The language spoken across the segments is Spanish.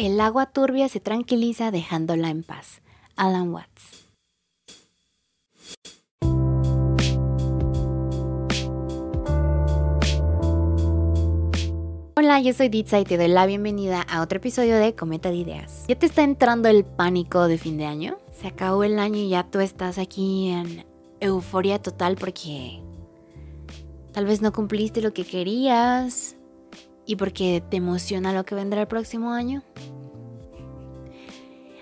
El agua turbia se tranquiliza dejándola en paz. Alan Watts. Hola, yo soy Ditsa y te doy la bienvenida a otro episodio de Cometa de Ideas. ¿Ya te está entrando el pánico de fin de año? Se acabó el año y ya tú estás aquí en euforia total porque tal vez no cumpliste lo que querías y porque te emociona lo que vendrá el próximo año.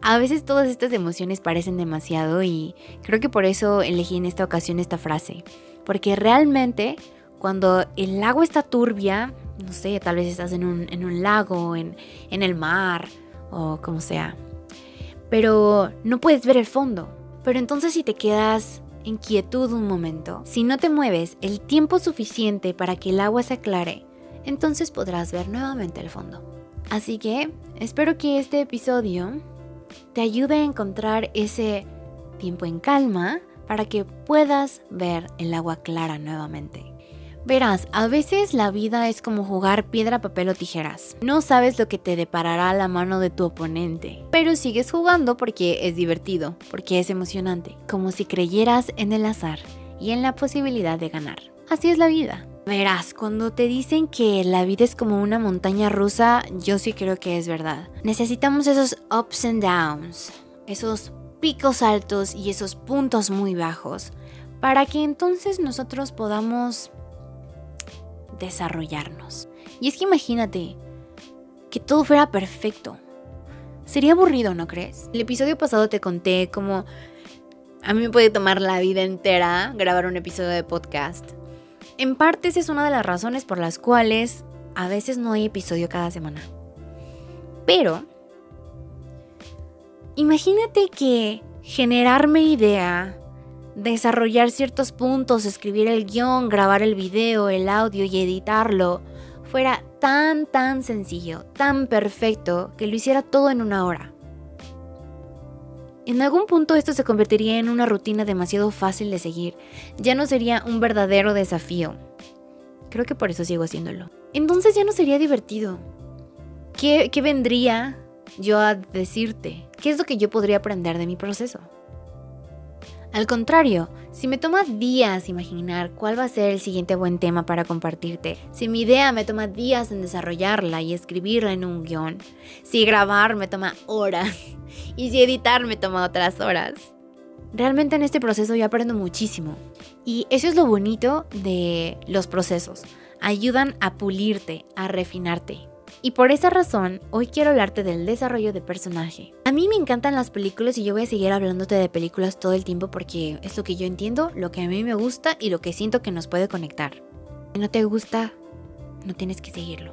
A veces todas estas emociones parecen demasiado y creo que por eso elegí en esta ocasión esta frase. Porque realmente cuando el agua está turbia, no sé, tal vez estás en un, lago, en, en el mar o como sea. Pero no puedes ver el fondo. Pero entonces si te quedas en quietud un momento, si no te mueves el tiempo suficiente para que el agua se aclare, entonces podrás ver nuevamente el fondo. Así que espero que este episodio te ayude a encontrar ese tiempo en calma para que puedas ver el agua clara nuevamente. Verás, a veces la vida es como jugar piedra, papel o tijeras. No sabes lo que te deparará la mano de tu oponente, pero sigues jugando porque es divertido, porque es emocionante, como si creyeras en el azar y en la posibilidad de ganar. Así es la vida. Verás, cuando te dicen que la vida es como una montaña rusa, yo sí creo que es verdad. Necesitamos esos ups and downs, esos picos altos y esos puntos muy bajos, para que entonces nosotros podamos desarrollarnos. Y es que imagínate que todo fuera perfecto. Sería aburrido, ¿no crees? El episodio pasado te conté cómo a mí me puede tomar la vida entera grabar un episodio de podcast. En parte esa es una de las razones por las cuales a veces no hay episodio cada semana. Pero, imagínate que generarme idea desarrollar ciertos puntos, escribir el guion, grabar el video, el audio y editarlo fuera tan, tan sencillo, tan perfecto, que lo hiciera todo en una hora. En algún punto esto se convertiría en una rutina demasiado fácil de seguir, ya no sería un verdadero desafío. Creo que por eso sigo haciéndolo. Entonces ya no sería divertido. ¿Qué, qué vendría yo a decirte? ¿Qué es lo que yo podría aprender de mi proceso? Al contrario, si me toma días imaginar cuál va a ser el siguiente buen tema para compartirte, si mi idea me toma días en desarrollarla y escribirla en un guion, si grabar me toma horas y si editar me toma otras horas. Realmente en este proceso yo aprendo muchísimo y eso es lo bonito de los procesos. Ayudan a pulirte, a refinarte. Y por esa razón, hoy quiero hablarte del desarrollo de personaje. A mí me encantan las películas y yo voy a seguir hablándote de películas todo el tiempo porque es lo que yo entiendo, lo que a mí me gusta y lo que siento que nos puede conectar. Si no te gusta, no tienes que seguirlo.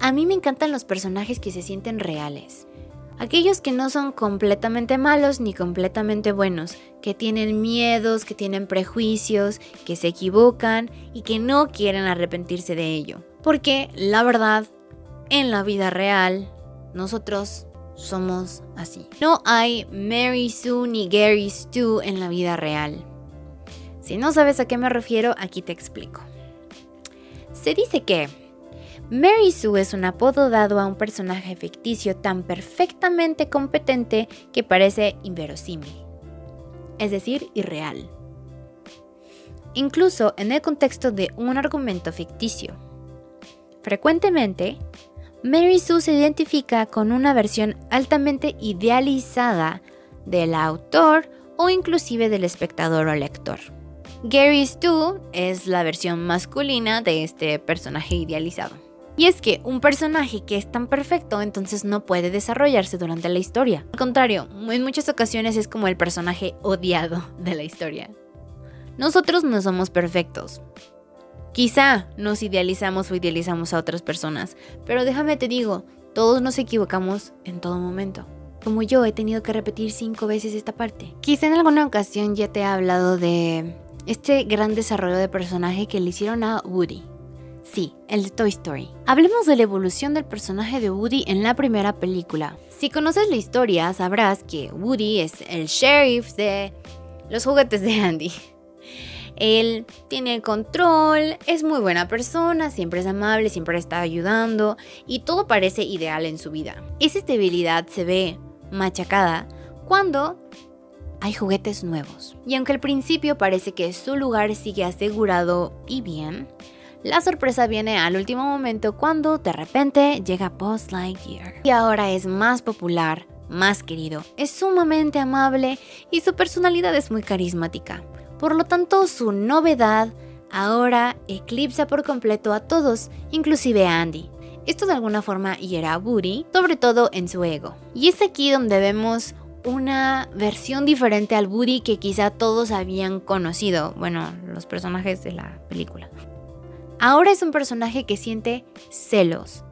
A mí me encantan los personajes que se sienten reales. Aquellos que no son completamente malos ni completamente buenos, que tienen miedos, que tienen prejuicios, que se equivocan y que no quieren arrepentirse de ello. Porque la verdad, en la vida real, nosotros somos así. No hay Mary Sue ni Gary Stu en la vida real. Si no sabes a qué me refiero, aquí te explico. Se dice que Mary Sue es un apodo dado a un personaje ficticio tan perfectamente competente que parece inverosímil, es decir, irreal. Incluso en el contexto de un argumento ficticio. Frecuentemente, Mary Sue se identifica con una versión altamente idealizada del autor o inclusive del espectador o lector. Gary Stu es la versión masculina de este personaje idealizado. Y es que un personaje que es tan perfecto entonces no puede desarrollarse durante la historia. Al contrario, en muchas ocasiones es como el personaje odiado de la historia. Nosotros no somos perfectos, Quizá nos idealizamos o idealizamos a otras personas, pero déjame te digo, todos nos equivocamos en todo momento. Como yo he tenido que repetir cinco veces esta parte. Quizá en alguna ocasión ya te he hablado de este gran desarrollo de personaje que le hicieron a Woody. Sí, el de Toy Story. Hablemos de la evolución del personaje de Woody en la primera película. Si conoces la historia, sabrás que Woody es el sheriff de los juguetes de Andy. Él tiene control, es muy buena persona, siempre es amable, siempre está ayudando y todo parece ideal en su vida. Esa estabilidad se ve machacada cuando hay juguetes nuevos. Y aunque al principio parece que su lugar sigue asegurado y bien, la sorpresa viene al último momento cuando de repente llega Buzz Lightyear. Y ahora es más popular, más querido, es sumamente amable y su personalidad es muy carismática. Por lo tanto, su novedad ahora eclipsa por completo a todos, inclusive a Andy. Esto de alguna forma hiera a Woody, sobre todo en su ego. Y es aquí donde vemos una versión diferente al Woody que quizá todos habían conocido, bueno, los personajes de la película. Ahora es un personaje que siente celos,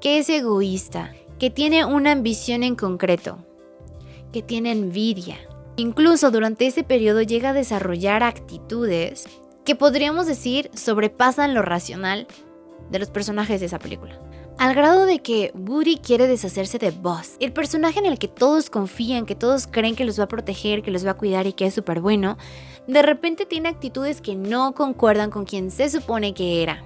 que es egoísta, que tiene una ambición en concreto, que tiene envidia. Incluso durante ese periodo llega a desarrollar actitudes que podríamos decir sobrepasan lo racional de los personajes de esa película. Al grado de que Woody quiere deshacerse de Buzz, el personaje en el que todos confían, que todos creen que los va a proteger, que los va a cuidar y que es súper bueno, de repente tiene actitudes que no concuerdan con quien se supone que era.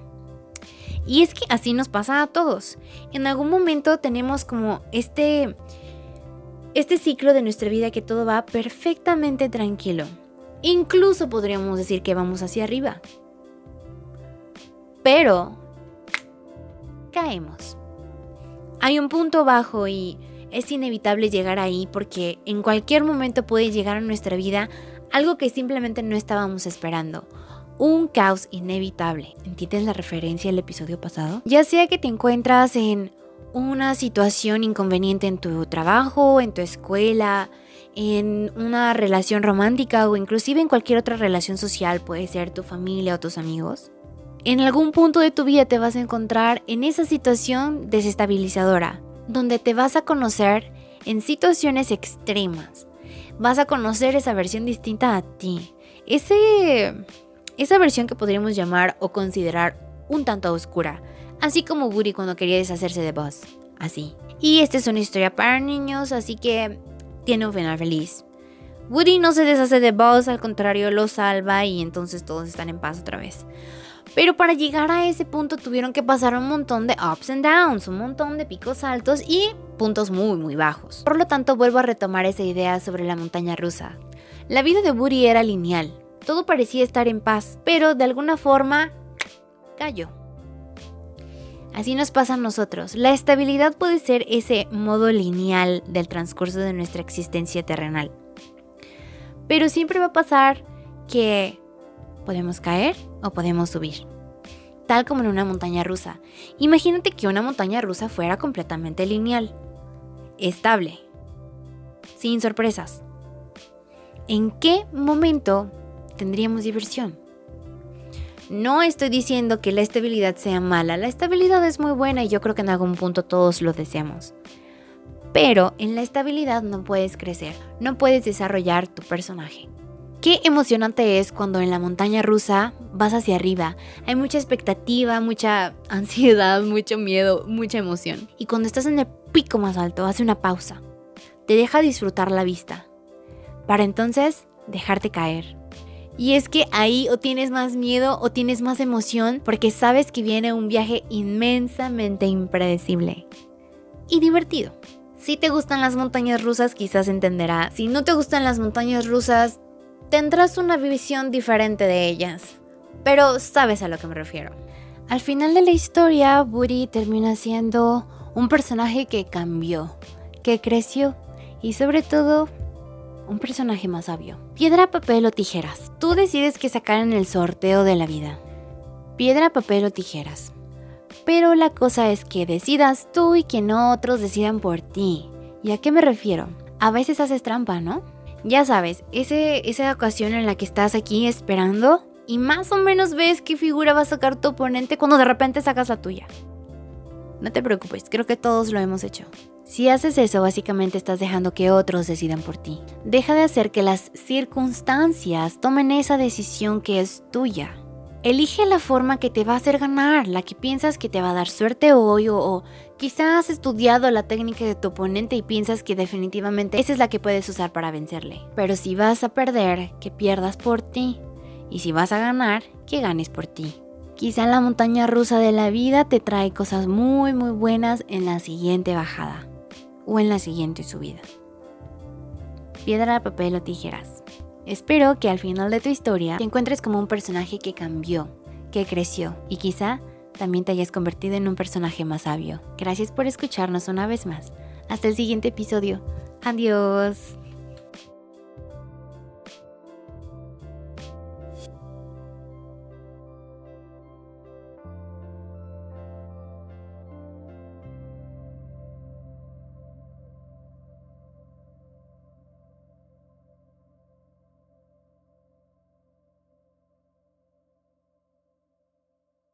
Y es que así nos pasa a todos. En algún momento tenemos como este este ciclo de nuestra vida que todo va perfectamente tranquilo. Incluso podríamos decir que vamos hacia arriba. Pero caemos. Hay un punto bajo y es inevitable llegar ahí porque en cualquier momento puede llegar a nuestra vida algo que simplemente no estábamos esperando. Un caos inevitable. ¿Entiendes la referencia del episodio pasado? Ya sea que te encuentras en una situación inconveniente en tu trabajo, en tu escuela, en una relación romántica o inclusive en cualquier otra relación social, puede ser tu familia o tus amigos en algún punto de tu vida te vas a encontrar en esa situación desestabilizadora, donde te vas a conocer en situaciones extremas. Vas a conocer esa versión distinta a ti. Ese, esa versión que podríamos llamar o considerar un tanto oscura. Así como Woody cuando quería deshacerse de Buzz. Así. Y esta es una historia para niños, así que tiene un final feliz. Woody no se deshace de Buzz, al contrario lo salva y entonces todos están en paz otra vez. Pero para llegar a ese punto tuvieron que pasar un montón de ups and downs, un montón de picos altos y puntos muy muy bajos. Por lo tanto, vuelvo a retomar esa idea sobre la montaña rusa. La vida de Woody era lineal, todo parecía estar en paz, pero de alguna forma cayó. Así nos pasa a nosotros. La estabilidad puede ser ese modo lineal del transcurso de nuestra existencia terrenal. Pero siempre va a pasar que podemos caer o podemos subir. Tal como en una montaña rusa. Imagínate que una montaña rusa fuera completamente lineal, estable, sin sorpresas. ¿En qué momento tendríamos diversión? No estoy diciendo que la estabilidad sea mala, la estabilidad es muy buena y yo creo que en algún punto todos lo deseamos. Pero en la estabilidad no puedes crecer, no puedes desarrollar tu personaje. Qué emocionante es cuando en la montaña rusa vas hacia arriba. Hay mucha expectativa, mucha ansiedad, mucho miedo, mucha emoción. Y cuando estás en el pico más alto, hace una pausa. Te deja disfrutar la vista. Para entonces dejarte caer. Y es que ahí o tienes más miedo o tienes más emoción porque sabes que viene un viaje inmensamente impredecible y divertido. Si te gustan las montañas rusas, quizás entenderá. Si no te gustan las montañas rusas, tendrás una visión diferente de ellas. Pero sabes a lo que me refiero. Al final de la historia, Woody termina siendo un personaje que cambió, que creció y sobre todo un personaje más sabio. Piedra, papel o tijeras. Tú decides qué sacar en el sorteo de la vida. Piedra, papel o tijeras. Pero la cosa es que decidas tú y que no otros decidan por ti. ¿Y a qué me refiero? A veces haces trampa, ¿no? ya sabes, ese, esa ocasión en la que estás aquí esperando y más o menos ves qué figura va a sacar tu oponente cuando de repente sacas la tuya. No te preocupes, creo que todos lo hemos hecho. Si haces eso, básicamente estás dejando que otros decidan por ti. Deja de hacer que las circunstancias tomen esa decisión que es tuya. Elige la forma que te va a hacer ganar, la que piensas que te va a dar suerte hoy o, quizás has estudiado la técnica de tu oponente y piensas que definitivamente esa es la que puedes usar para vencerle. Pero si vas a perder, que pierdas por ti Y si vas a ganar, que ganes por ti. Quizá la montaña rusa de la vida te trae cosas muy muy buenas en la siguiente bajada o en la siguiente subida. Piedra, papel o tijeras. Espero que al final de tu historia te encuentres como un personaje que cambió, que creció y quizá también te hayas convertido en un personaje más sabio. Gracias por escucharnos una vez más. Hasta el siguiente episodio. Adiós.